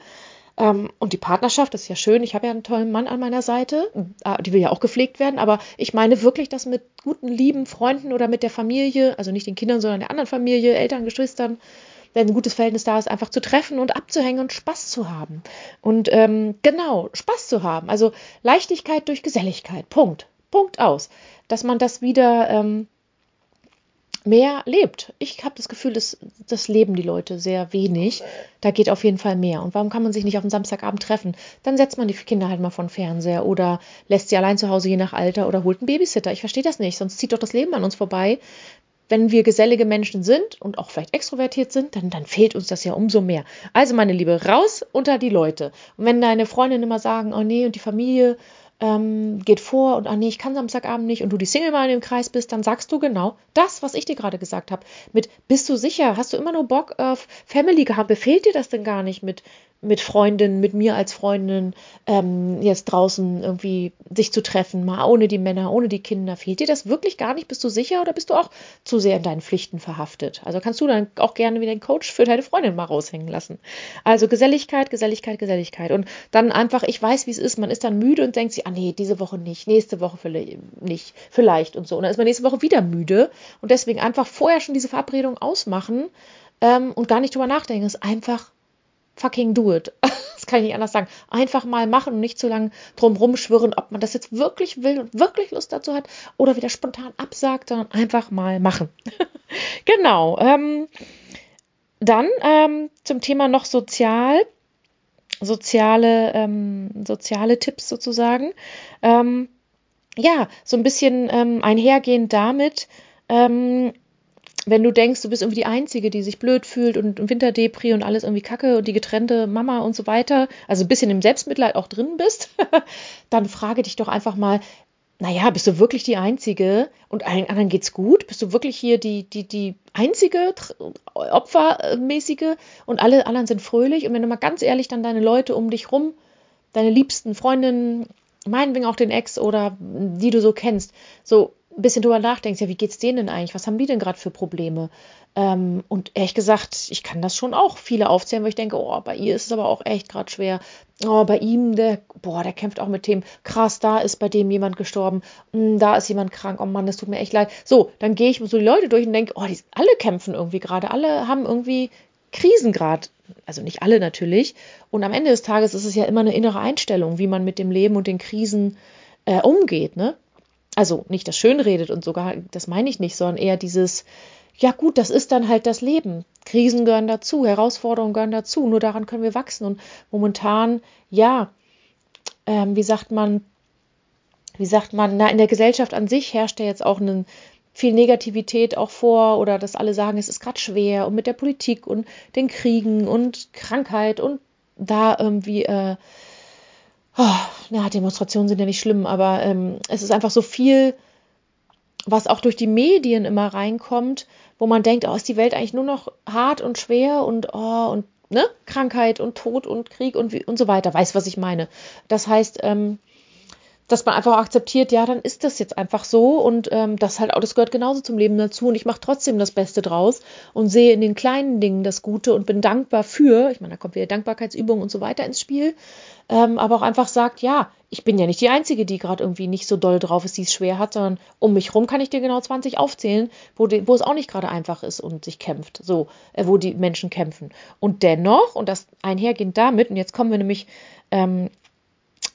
Speaker 1: Ähm, und die Partnerschaft ist ja schön. Ich habe ja einen tollen Mann an meiner Seite. Äh, die will ja auch gepflegt werden. Aber ich meine wirklich, dass mit guten, lieben Freunden oder mit der Familie, also nicht den Kindern, sondern der anderen Familie, Eltern, Geschwistern, wenn ein gutes Verhältnis da ist, einfach zu treffen und abzuhängen und Spaß zu haben. Und ähm, genau, Spaß zu haben. Also Leichtigkeit durch Geselligkeit. Punkt. Punkt aus. Dass man das wieder ähm, mehr lebt. Ich habe das Gefühl, dass das leben die Leute sehr wenig. Da geht auf jeden Fall mehr. Und warum kann man sich nicht auf den Samstagabend treffen? Dann setzt man die Kinder halt mal von Fernseher oder lässt sie allein zu Hause je nach Alter oder holt einen Babysitter. Ich verstehe das nicht. Sonst zieht doch das Leben an uns vorbei. Wenn wir gesellige Menschen sind und auch vielleicht extrovertiert sind, dann, dann fehlt uns das ja umso mehr. Also, meine Liebe, raus unter die Leute. Und wenn deine Freundinnen immer sagen, oh nee, und die Familie, ähm, geht vor und ah nee, ich kann Samstagabend nicht und du die Single mal dem Kreis bist, dann sagst du genau das, was ich dir gerade gesagt habe. Mit bist du sicher? Hast du immer nur Bock auf Family gehabt? Befehlt dir das denn gar nicht mit mit Freundinnen, mit mir als Freundin ähm, jetzt draußen irgendwie sich zu treffen, mal ohne die Männer, ohne die Kinder. Fehlt dir das wirklich gar nicht? Bist du sicher oder bist du auch zu sehr in deinen Pflichten verhaftet? Also kannst du dann auch gerne wieder den Coach für deine Freundin mal raushängen lassen. Also Geselligkeit, Geselligkeit, Geselligkeit. Und dann einfach, ich weiß, wie es ist, man ist dann müde und denkt sich, ah nee, diese Woche nicht, nächste Woche nicht, vielleicht und so. Und dann ist man nächste Woche wieder müde und deswegen einfach vorher schon diese Verabredung ausmachen ähm, und gar nicht drüber nachdenken. Es ist einfach fucking do it. Das kann ich nicht anders sagen. Einfach mal machen und nicht zu lange drum rumschwirren, ob man das jetzt wirklich will und wirklich Lust dazu hat oder wieder spontan absagt, sondern einfach mal machen. genau. Ähm, dann ähm, zum Thema noch sozial. Soziale, ähm, soziale Tipps sozusagen. Ähm, ja, so ein bisschen ähm, einhergehend damit, ähm, wenn du denkst, du bist irgendwie die Einzige, die sich blöd fühlt und Winterdepri und alles irgendwie kacke und die getrennte Mama und so weiter, also ein bisschen im Selbstmitleid auch drin bist, dann frage dich doch einfach mal, naja, bist du wirklich die Einzige und allen anderen geht's gut? Bist du wirklich hier die, die, die einzige Opfermäßige und alle anderen sind fröhlich? Und wenn du mal ganz ehrlich dann deine Leute um dich rum, deine liebsten Freundinnen, meinetwegen auch den Ex oder die du so kennst, so ein bisschen drüber nachdenkst, ja, wie geht's denen denn eigentlich? Was haben die denn gerade für Probleme? Ähm, und ehrlich gesagt, ich kann das schon auch viele aufzählen, weil ich denke, oh, bei ihr ist es aber auch echt gerade schwer. Oh, bei ihm, der, boah, der kämpft auch mit Themen. Krass, da ist bei dem jemand gestorben. Hm, da ist jemand krank. Oh Mann, das tut mir echt leid. So, dann gehe ich so die Leute durch und denke, oh, die alle kämpfen irgendwie gerade. Alle haben irgendwie Krisen gerade. Also nicht alle natürlich. Und am Ende des Tages ist es ja immer eine innere Einstellung, wie man mit dem Leben und den Krisen äh, umgeht, ne? Also nicht das Schönredet und sogar, das meine ich nicht, sondern eher dieses, ja gut, das ist dann halt das Leben. Krisen gehören dazu, Herausforderungen gehören dazu, nur daran können wir wachsen. Und momentan, ja, ähm, wie sagt man, wie sagt man, na, in der Gesellschaft an sich herrscht ja jetzt auch eine, viel Negativität auch vor oder dass alle sagen, es ist gerade schwer und mit der Politik und den Kriegen und Krankheit und da irgendwie äh, oh, na, Demonstrationen sind ja nicht schlimm, aber ähm, es ist einfach so viel, was auch durch die Medien immer reinkommt, wo man denkt, oh, ist die Welt eigentlich nur noch hart und schwer und oh, und ne, Krankheit und Tod und Krieg und, wie, und so weiter. Weiß, was ich meine. Das heißt, ähm, dass man einfach akzeptiert, ja, dann ist das jetzt einfach so und ähm, das halt auch, das gehört genauso zum Leben dazu und ich mache trotzdem das Beste draus und sehe in den kleinen Dingen das Gute und bin dankbar für, ich meine, da kommt wieder Dankbarkeitsübung und so weiter ins Spiel, ähm, aber auch einfach sagt, ja, ich bin ja nicht die Einzige, die gerade irgendwie nicht so doll drauf ist, die es schwer hat, sondern um mich rum kann ich dir genau 20 aufzählen, wo, die, wo es auch nicht gerade einfach ist und sich kämpft, so, äh, wo die Menschen kämpfen. Und dennoch, und das einhergehend damit, und jetzt kommen wir nämlich ähm,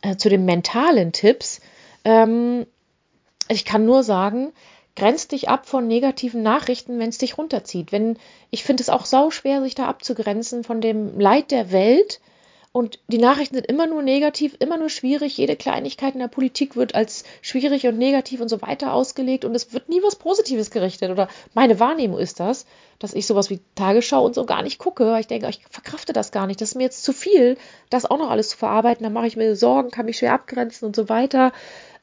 Speaker 1: äh, zu den mentalen Tipps. Ähm, ich kann nur sagen, grenz dich ab von negativen Nachrichten, wenn es dich runterzieht. Wenn ich finde es auch sau schwer, sich da abzugrenzen von dem Leid der Welt, und die Nachrichten sind immer nur negativ, immer nur schwierig. Jede Kleinigkeit in der Politik wird als schwierig und negativ und so weiter ausgelegt und es wird nie was Positives gerichtet. Oder meine Wahrnehmung ist das, dass ich sowas wie Tagesschau und so gar nicht gucke. Ich denke, ich verkrafte das gar nicht. Das ist mir jetzt zu viel, das auch noch alles zu verarbeiten. Dann mache ich mir Sorgen, kann mich schwer abgrenzen und so weiter.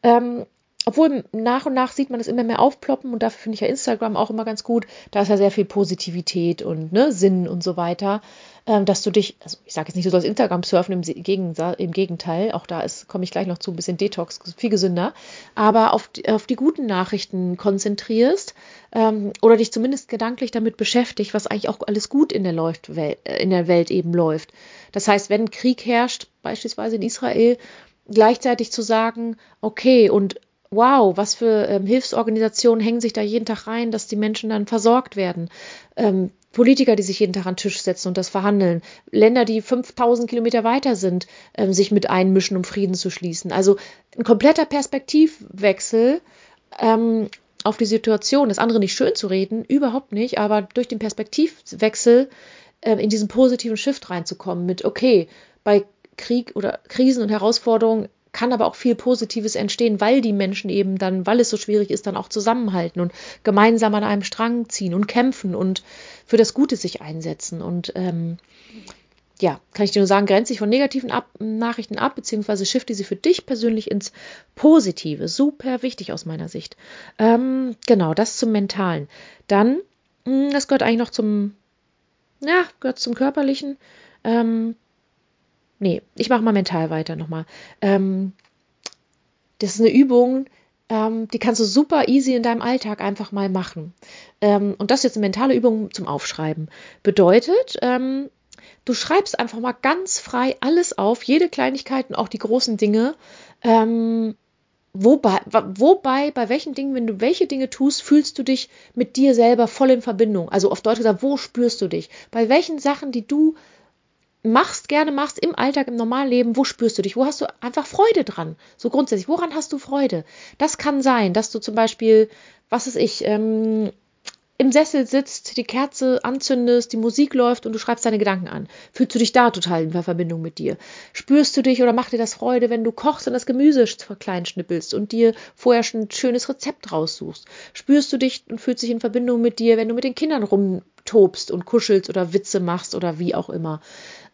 Speaker 1: Ähm, obwohl nach und nach sieht man das immer mehr aufploppen und dafür finde ich ja Instagram auch immer ganz gut. Da ist ja sehr viel Positivität und ne, Sinn und so weiter, ähm, dass du dich, also ich sage jetzt nicht, du sollst Instagram surfen, im, Gegenteil, im Gegenteil, auch da komme ich gleich noch zu, ein bisschen Detox, viel gesünder, aber auf die, auf die guten Nachrichten konzentrierst ähm, oder dich zumindest gedanklich damit beschäftigt, was eigentlich auch alles gut in der, läuft, äh, in der Welt eben läuft. Das heißt, wenn Krieg herrscht, beispielsweise in Israel, gleichzeitig zu sagen, okay, und wow, was für ähm, Hilfsorganisationen hängen sich da jeden Tag rein, dass die Menschen dann versorgt werden. Ähm, Politiker, die sich jeden Tag an den Tisch setzen und das verhandeln. Länder, die 5000 Kilometer weiter sind, ähm, sich mit einmischen, um Frieden zu schließen. Also ein kompletter Perspektivwechsel ähm, auf die Situation, das andere nicht schön zu reden, überhaupt nicht, aber durch den Perspektivwechsel äh, in diesen positiven Shift reinzukommen mit, okay, bei Krieg oder Krisen und Herausforderungen kann aber auch viel Positives entstehen, weil die Menschen eben dann, weil es so schwierig ist, dann auch zusammenhalten und gemeinsam an einem Strang ziehen und kämpfen und für das Gute sich einsetzen. Und ähm, ja, kann ich dir nur sagen, grenze dich von negativen ab, Nachrichten ab, beziehungsweise shifte sie für dich persönlich ins Positive. Super wichtig aus meiner Sicht. Ähm, genau, das zum Mentalen. Dann, hm, das gehört eigentlich noch zum, ja, gehört zum Körperlichen. Ähm, nee, ich mache mal mental weiter nochmal. Ähm, das ist eine Übung, ähm, die kannst du super easy in deinem Alltag einfach mal machen. Ähm, und das ist jetzt eine mentale Übung zum Aufschreiben. Bedeutet, ähm, du schreibst einfach mal ganz frei alles auf, jede Kleinigkeit und auch die großen Dinge. Ähm, wobei, wobei, bei welchen Dingen, wenn du welche Dinge tust, fühlst du dich mit dir selber voll in Verbindung. Also auf Deutsch gesagt, wo spürst du dich? Bei welchen Sachen, die du machst, gerne machst im Alltag, im normalen Leben, wo spürst du dich? Wo hast du einfach Freude dran? So grundsätzlich, woran hast du Freude? Das kann sein, dass du zum Beispiel, was ist ich, ähm, im Sessel sitzt, die Kerze anzündest, die Musik läuft und du schreibst deine Gedanken an. Fühlst du dich da total in Verbindung mit dir? Spürst du dich oder macht dir das Freude, wenn du kochst und das Gemüse klein schnippelst und dir vorher schon ein schönes Rezept raussuchst? Spürst du dich und fühlst dich in Verbindung mit dir, wenn du mit den Kindern rumtobst und kuschelst oder Witze machst oder wie auch immer?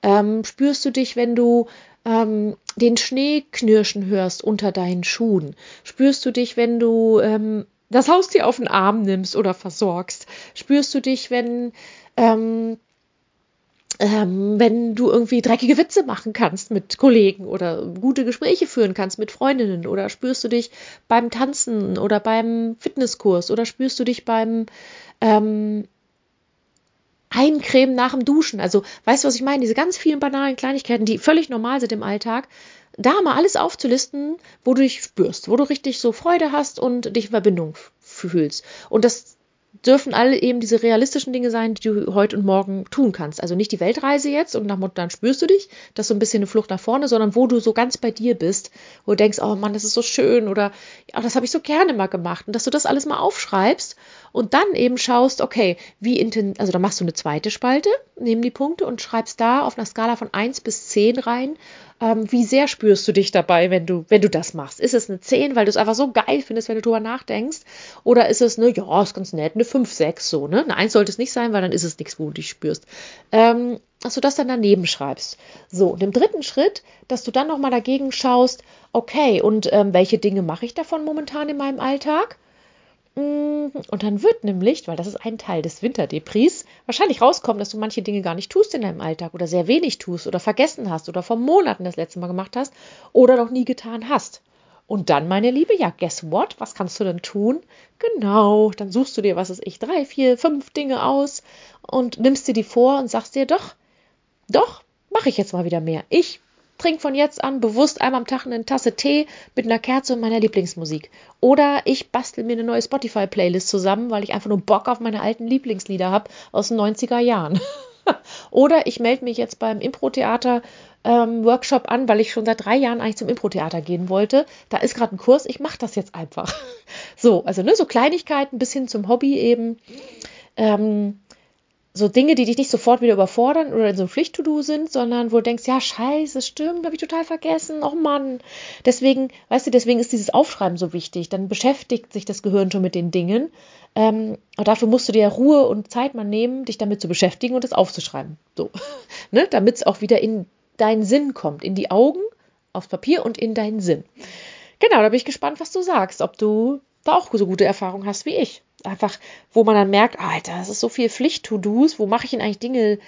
Speaker 1: Ähm, spürst du dich, wenn du ähm, den Schnee knirschen hörst unter deinen Schuhen? Spürst du dich, wenn du ähm, das Haustier auf den Arm nimmst oder versorgst? Spürst du dich, wenn, ähm, ähm, wenn du irgendwie dreckige Witze machen kannst mit Kollegen oder gute Gespräche führen kannst mit Freundinnen? Oder spürst du dich beim Tanzen oder beim Fitnesskurs? Oder spürst du dich beim ähm, Eincremen nach dem Duschen? Also, weißt du, was ich meine? Diese ganz vielen banalen Kleinigkeiten, die völlig normal sind im Alltag, da mal alles aufzulisten, wo du dich spürst, wo du richtig so Freude hast und dich in Verbindung fühlst. Und das dürfen alle eben diese realistischen Dinge sein, die du heute und morgen tun kannst. Also nicht die Weltreise jetzt und nach dann spürst du dich, das ist so ein bisschen eine Flucht nach vorne, sondern wo du so ganz bei dir bist, wo du denkst, oh Mann, das ist so schön oder ja, das habe ich so gerne mal gemacht und dass du das alles mal aufschreibst und dann eben schaust, okay, wie intensiv, also da machst du eine zweite Spalte, nehmen die Punkte und schreibst da auf einer Skala von 1 bis 10 rein, ähm, wie sehr spürst du dich dabei, wenn du, wenn du das machst? Ist es eine 10, weil du es einfach so geil findest, wenn du drüber nachdenkst? Oder ist es eine, ja, ist ganz nett, eine 5, 6, so, ne? Eine 1 sollte es nicht sein, weil dann ist es nichts, wo du dich spürst. Ähm, dass du das dann daneben schreibst. So, und im dritten Schritt, dass du dann nochmal dagegen schaust, okay, und ähm, welche Dinge mache ich davon momentan in meinem Alltag? Mm, und dann wird nämlich, weil das ist ein Teil des Winterdepris, wahrscheinlich rauskommen, dass du manche Dinge gar nicht tust in deinem Alltag oder sehr wenig tust oder vergessen hast oder vor Monaten das letzte Mal gemacht hast oder noch nie getan hast. Und dann, meine Liebe, ja, guess what? Was kannst du denn tun? Genau, dann suchst du dir, was ist ich, drei, vier, fünf Dinge aus und nimmst dir die vor und sagst dir, doch, doch, mache ich jetzt mal wieder mehr. Ich trinke von jetzt an bewusst einmal am Tag eine Tasse Tee mit einer Kerze und meiner Lieblingsmusik. Oder ich bastel mir eine neue Spotify-Playlist zusammen, weil ich einfach nur Bock auf meine alten Lieblingslieder habe aus den 90er Jahren. Oder ich melde mich jetzt beim Impro-Theater ähm, an, weil ich schon seit drei Jahren eigentlich zum Impro-Theater gehen wollte. Da ist gerade ein Kurs, ich mache das jetzt einfach. so, also ne, so Kleinigkeiten bis hin zum Hobby eben. Ähm, so Dinge, die dich nicht sofort wieder überfordern oder in so ein Pflicht-To-Do sind, sondern wo du denkst, ja, scheiße, stimmt, habe ich total vergessen, oh Mann. Deswegen, weißt du, deswegen ist dieses Aufschreiben so wichtig. Dann beschäftigt sich das Gehirn schon mit den Dingen. Ähm, aber dafür musst du dir Ruhe und Zeit mal nehmen, dich damit zu beschäftigen und es aufzuschreiben. So, ne? damit es auch wieder in deinen Sinn kommt, in die Augen, aufs Papier und in deinen Sinn. Genau, da bin ich gespannt, was du sagst, ob du da auch so gute Erfahrungen hast wie ich einfach, wo man dann merkt, Alter, das ist so viel Pflicht-To-Dos, wo mache ich denn eigentlich Dinge,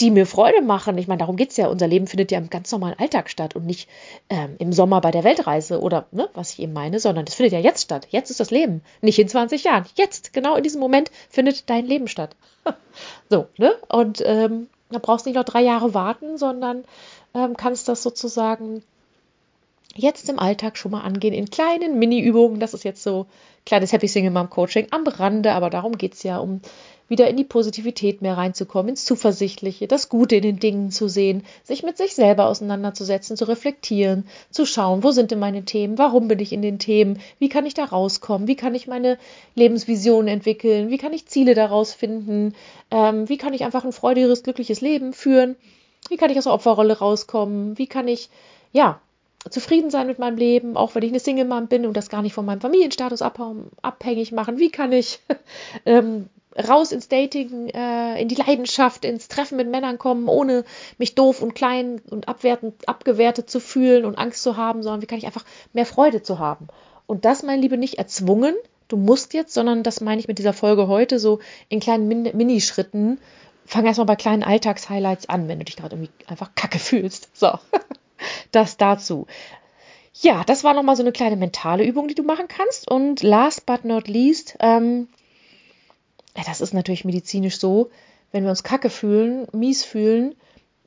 Speaker 1: die mir Freude machen? Ich meine, darum geht es ja. Unser Leben findet ja im ganz normalen Alltag statt und nicht ähm, im Sommer bei der Weltreise oder ne, was ich eben meine, sondern das findet ja jetzt statt. Jetzt ist das Leben, nicht in 20 Jahren. Jetzt, genau in diesem Moment findet dein Leben statt. so, ne? Und ähm, da brauchst du nicht noch drei Jahre warten, sondern ähm, kannst das sozusagen jetzt im Alltag schon mal angehen in kleinen Mini-Übungen. Das ist jetzt so kleines Happy Single Mom Coaching am Rande, aber darum geht es ja um wieder in die Positivität mehr reinzukommen, ins Zuversichtliche, das Gute in den Dingen zu sehen, sich mit sich selber auseinanderzusetzen, zu reflektieren, zu schauen, wo sind denn meine Themen, warum bin ich in den Themen, wie kann ich da rauskommen, wie kann ich meine Lebensvision entwickeln, wie kann ich Ziele daraus finden, ähm, wie kann ich einfach ein freudiges, glückliches Leben führen, wie kann ich aus der Opferrolle rauskommen, wie kann ich, ja, zufrieden sein mit meinem Leben, auch wenn ich eine Single-Mom bin und das gar nicht von meinem Familienstatus abhängig machen? Wie kann ich ähm, raus ins Dating, äh, in die Leidenschaft, ins Treffen mit Männern kommen, ohne mich doof und klein und abwertend, abgewertet zu fühlen und Angst zu haben, sondern wie kann ich einfach mehr Freude zu haben? Und das, meine Liebe, nicht erzwungen, du musst jetzt, sondern das meine ich mit dieser Folge heute so in kleinen Min Minischritten. Fang erstmal bei kleinen Alltagshighlights an, wenn du dich gerade irgendwie einfach kacke fühlst. So, das dazu. Ja, das war nochmal so eine kleine mentale Übung, die du machen kannst. Und last but not least, ähm, das ist natürlich medizinisch so, wenn wir uns kacke fühlen, mies fühlen,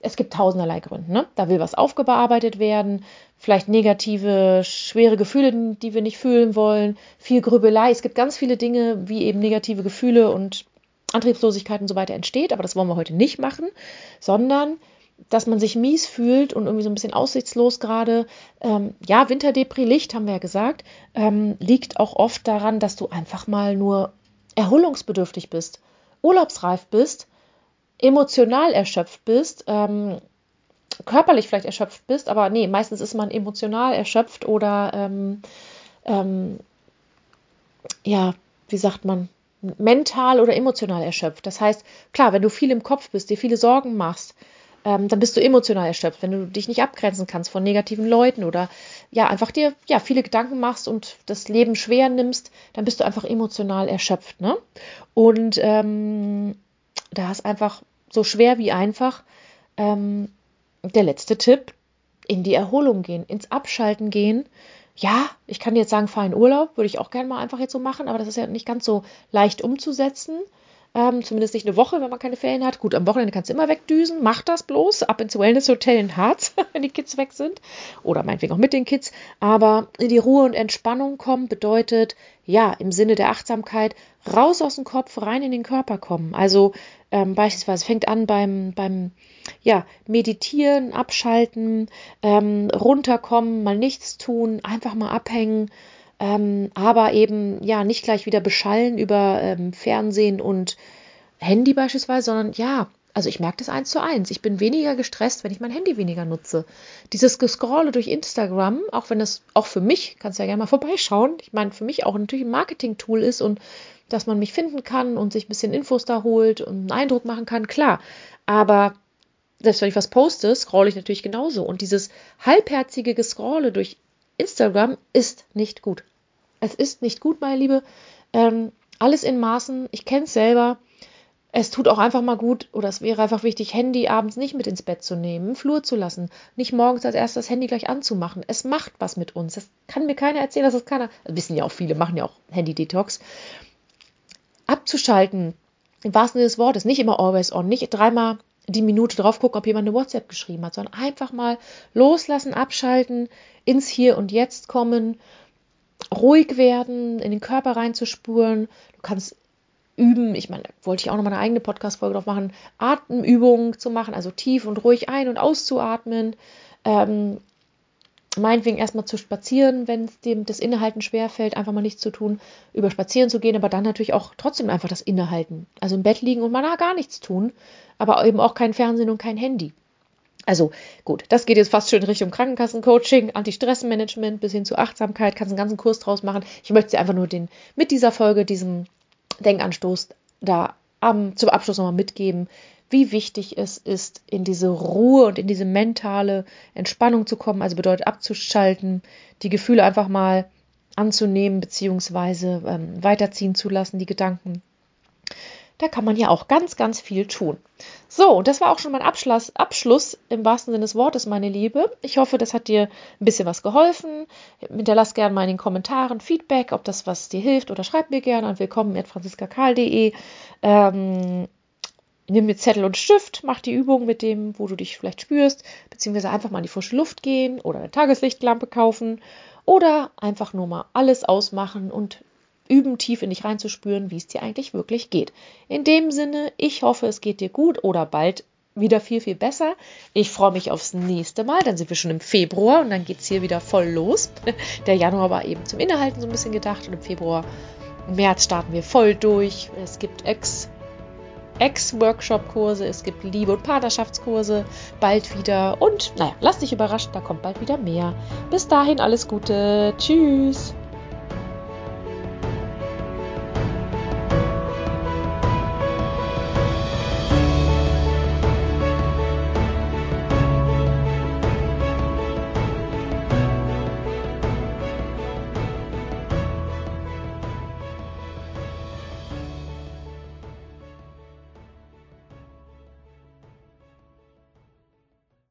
Speaker 1: es gibt tausenderlei Gründe. Ne? Da will was aufgearbeitet werden, vielleicht negative, schwere Gefühle, die wir nicht fühlen wollen, viel Grübelei. Es gibt ganz viele Dinge, wie eben negative Gefühle und Antriebslosigkeit und so weiter entsteht, aber das wollen wir heute nicht machen, sondern dass man sich mies fühlt und irgendwie so ein bisschen aussichtslos gerade. Ähm, ja, Winterdepri, Licht haben wir ja gesagt, ähm, liegt auch oft daran, dass du einfach mal nur erholungsbedürftig bist, urlaubsreif bist, emotional erschöpft bist, ähm, körperlich vielleicht erschöpft bist, aber nee, meistens ist man emotional erschöpft oder ähm, ähm, ja, wie sagt man, mental oder emotional erschöpft. Das heißt, klar, wenn du viel im Kopf bist, dir viele Sorgen machst, ähm, dann bist du emotional erschöpft, wenn du dich nicht abgrenzen kannst von negativen Leuten oder ja, einfach dir ja viele Gedanken machst und das Leben schwer nimmst, dann bist du einfach emotional erschöpft. Ne? Und ähm, da ist einfach so schwer wie einfach ähm, der letzte Tipp, in die Erholung gehen, ins Abschalten gehen. Ja, ich kann jetzt sagen, fahr in Urlaub, würde ich auch gerne mal einfach jetzt so machen, aber das ist ja nicht ganz so leicht umzusetzen. Ähm, zumindest nicht eine Woche, wenn man keine Ferien hat. Gut, am Wochenende kannst du immer wegdüsen. Mach das bloß. Ab ins Wellness Hotel in Harz, wenn die Kids weg sind. Oder meinetwegen auch mit den Kids. Aber in die Ruhe und Entspannung kommen bedeutet, ja, im Sinne der Achtsamkeit, raus aus dem Kopf, rein in den Körper kommen. Also ähm, beispielsweise fängt an beim, beim ja, Meditieren, Abschalten, ähm, runterkommen, mal nichts tun, einfach mal abhängen ähm, aber eben ja nicht gleich wieder beschallen über ähm, Fernsehen und Handy beispielsweise, sondern ja, also ich merke das eins zu eins. Ich bin weniger gestresst, wenn ich mein Handy weniger nutze. Dieses Gescrolle durch Instagram, auch wenn es auch für mich, kannst du ja gerne mal vorbeischauen, ich meine, für mich auch natürlich ein Marketing-Tool ist und dass man mich finden kann und sich ein bisschen Infos da holt und einen Eindruck machen kann, klar. Aber selbst wenn ich was poste, scrolle ich natürlich genauso. Und dieses halbherzige Gescrolle durch Instagram ist nicht gut. Es ist nicht gut, meine Liebe. Ähm, alles in Maßen. Ich kenne es selber. Es tut auch einfach mal gut, oder es wäre einfach wichtig, Handy abends nicht mit ins Bett zu nehmen, Flur zu lassen, nicht morgens als erstes das Handy gleich anzumachen. Es macht was mit uns. Das kann mir keiner erzählen, dass es keiner. Das wissen ja auch viele, machen ja auch Handy-Detox. Abzuschalten, im wahrsten Sinne des Wortes, nicht immer always on, nicht dreimal die Minute drauf gucken, ob jemand eine WhatsApp geschrieben hat, sondern einfach mal loslassen, abschalten, ins Hier und Jetzt kommen ruhig werden, in den Körper reinzuspuren. Du kannst üben, ich meine, wollte ich auch noch mal eine eigene Podcast-Folge drauf machen, Atemübungen zu machen, also tief und ruhig ein- und auszuatmen. Ähm, meinetwegen erstmal zu spazieren, wenn es dem das Innehalten schwerfällt, einfach mal nichts zu tun, über spazieren zu gehen, aber dann natürlich auch trotzdem einfach das Innehalten. Also im Bett liegen und mal gar nichts tun, aber eben auch kein Fernsehen und kein Handy. Also gut, das geht jetzt fast schon in Richtung Krankenkassencoaching, Anti-Stress-Management bis hin zu Achtsamkeit, kannst einen ganzen Kurs draus machen. Ich möchte dir einfach nur den, mit dieser Folge, diesen Denkanstoß da um, zum Abschluss nochmal mitgeben, wie wichtig es ist, in diese Ruhe und in diese mentale Entspannung zu kommen, also bedeutet abzuschalten, die Gefühle einfach mal anzunehmen, beziehungsweise ähm, weiterziehen zu lassen, die Gedanken da kann man ja auch ganz, ganz viel tun. So, das war auch schon mein Abschluss, Abschluss im wahrsten Sinne des Wortes, meine Liebe. Ich hoffe, das hat dir ein bisschen was geholfen. Hinterlass gerne mal in den Kommentaren Feedback, ob das was dir hilft oder schreib mir gerne an willkommen.franziskakal.de. Ähm, nimm mir Zettel und Stift, mach die Übung mit dem, wo du dich vielleicht spürst, beziehungsweise einfach mal in die frische Luft gehen oder eine Tageslichtlampe kaufen oder einfach nur mal alles ausmachen und üben, tief in dich reinzuspüren, wie es dir eigentlich wirklich geht. In dem Sinne, ich hoffe, es geht dir gut oder bald wieder viel, viel besser. Ich freue mich aufs nächste Mal. Dann sind wir schon im Februar und dann geht es hier wieder voll los. Der Januar war eben zum Innehalten so ein bisschen gedacht und im Februar, März starten wir voll durch. Es gibt Ex. Ex-Workshop-Kurse, es gibt Liebe- und Partnerschaftskurse bald wieder. Und naja, lass dich überraschen, da kommt bald wieder mehr. Bis dahin alles Gute. Tschüss.